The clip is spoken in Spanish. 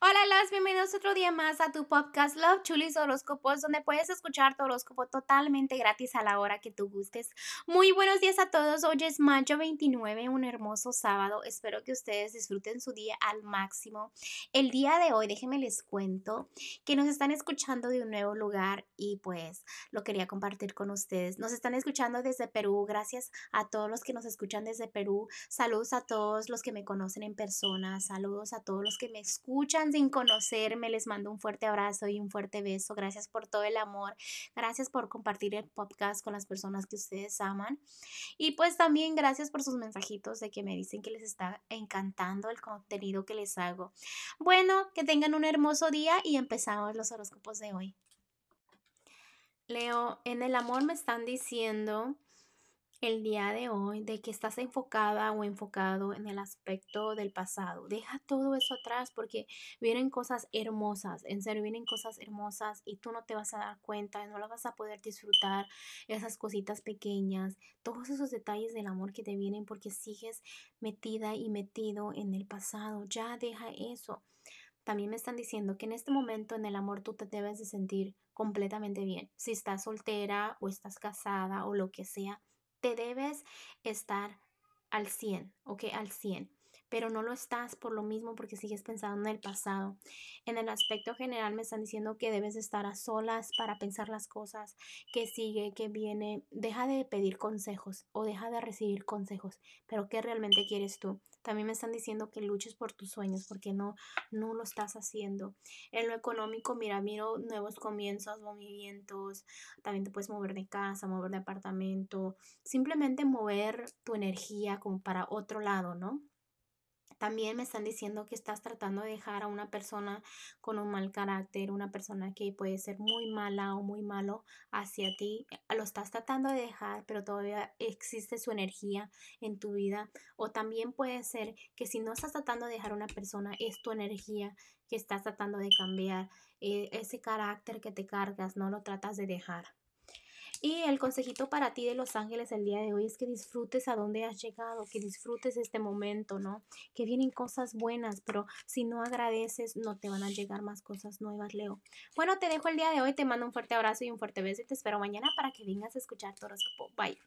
Hola, las bienvenidos otro día más a tu podcast Love Chulis Horóscopos, donde puedes escuchar tu horóscopo totalmente gratis a la hora que tú gustes. Muy buenos días a todos. Hoy es mayo 29, un hermoso sábado. Espero que ustedes disfruten su día al máximo. El día de hoy, déjenme les cuento que nos están escuchando de un nuevo lugar y pues lo quería compartir con ustedes. Nos están escuchando desde Perú. Gracias a todos los que nos escuchan desde Perú. Saludos a todos los que me conocen en persona. Saludos a todos los que me escuchan sin conocerme, les mando un fuerte abrazo y un fuerte beso. Gracias por todo el amor. Gracias por compartir el podcast con las personas que ustedes aman. Y pues también gracias por sus mensajitos de que me dicen que les está encantando el contenido que les hago. Bueno, que tengan un hermoso día y empezamos los horóscopos de hoy. Leo, en el amor me están diciendo el día de hoy de que estás enfocada o enfocado en el aspecto del pasado. Deja todo eso atrás porque vienen cosas hermosas, en serio, vienen cosas hermosas y tú no te vas a dar cuenta, no las vas a poder disfrutar, esas cositas pequeñas, todos esos detalles del amor que te vienen porque sigues metida y metido en el pasado. Ya deja eso. También me están diciendo que en este momento en el amor tú te debes de sentir completamente bien. Si estás soltera o estás casada o lo que sea, te debes estar al 100, ¿ok? Al 100 pero no lo estás por lo mismo porque sigues pensando en el pasado. En el aspecto general me están diciendo que debes estar a solas para pensar las cosas, que sigue, que viene. Deja de pedir consejos o deja de recibir consejos, pero ¿qué realmente quieres tú? También me están diciendo que luches por tus sueños porque no, no lo estás haciendo. En lo económico, mira, miro nuevos comienzos, movimientos. También te puedes mover de casa, mover de apartamento. Simplemente mover tu energía como para otro lado, ¿no? También me están diciendo que estás tratando de dejar a una persona con un mal carácter, una persona que puede ser muy mala o muy malo hacia ti. Lo estás tratando de dejar, pero todavía existe su energía en tu vida. O también puede ser que si no estás tratando de dejar a una persona, es tu energía que estás tratando de cambiar. Eh, ese carácter que te cargas, no lo tratas de dejar. Y el consejito para ti de Los Ángeles el día de hoy es que disfrutes a dónde has llegado, que disfrutes este momento, ¿no? Que vienen cosas buenas, pero si no agradeces, no te van a llegar más cosas nuevas, Leo. Bueno, te dejo el día de hoy, te mando un fuerte abrazo y un fuerte beso y te espero mañana para que vengas a escuchar tu horóscopo. Bye.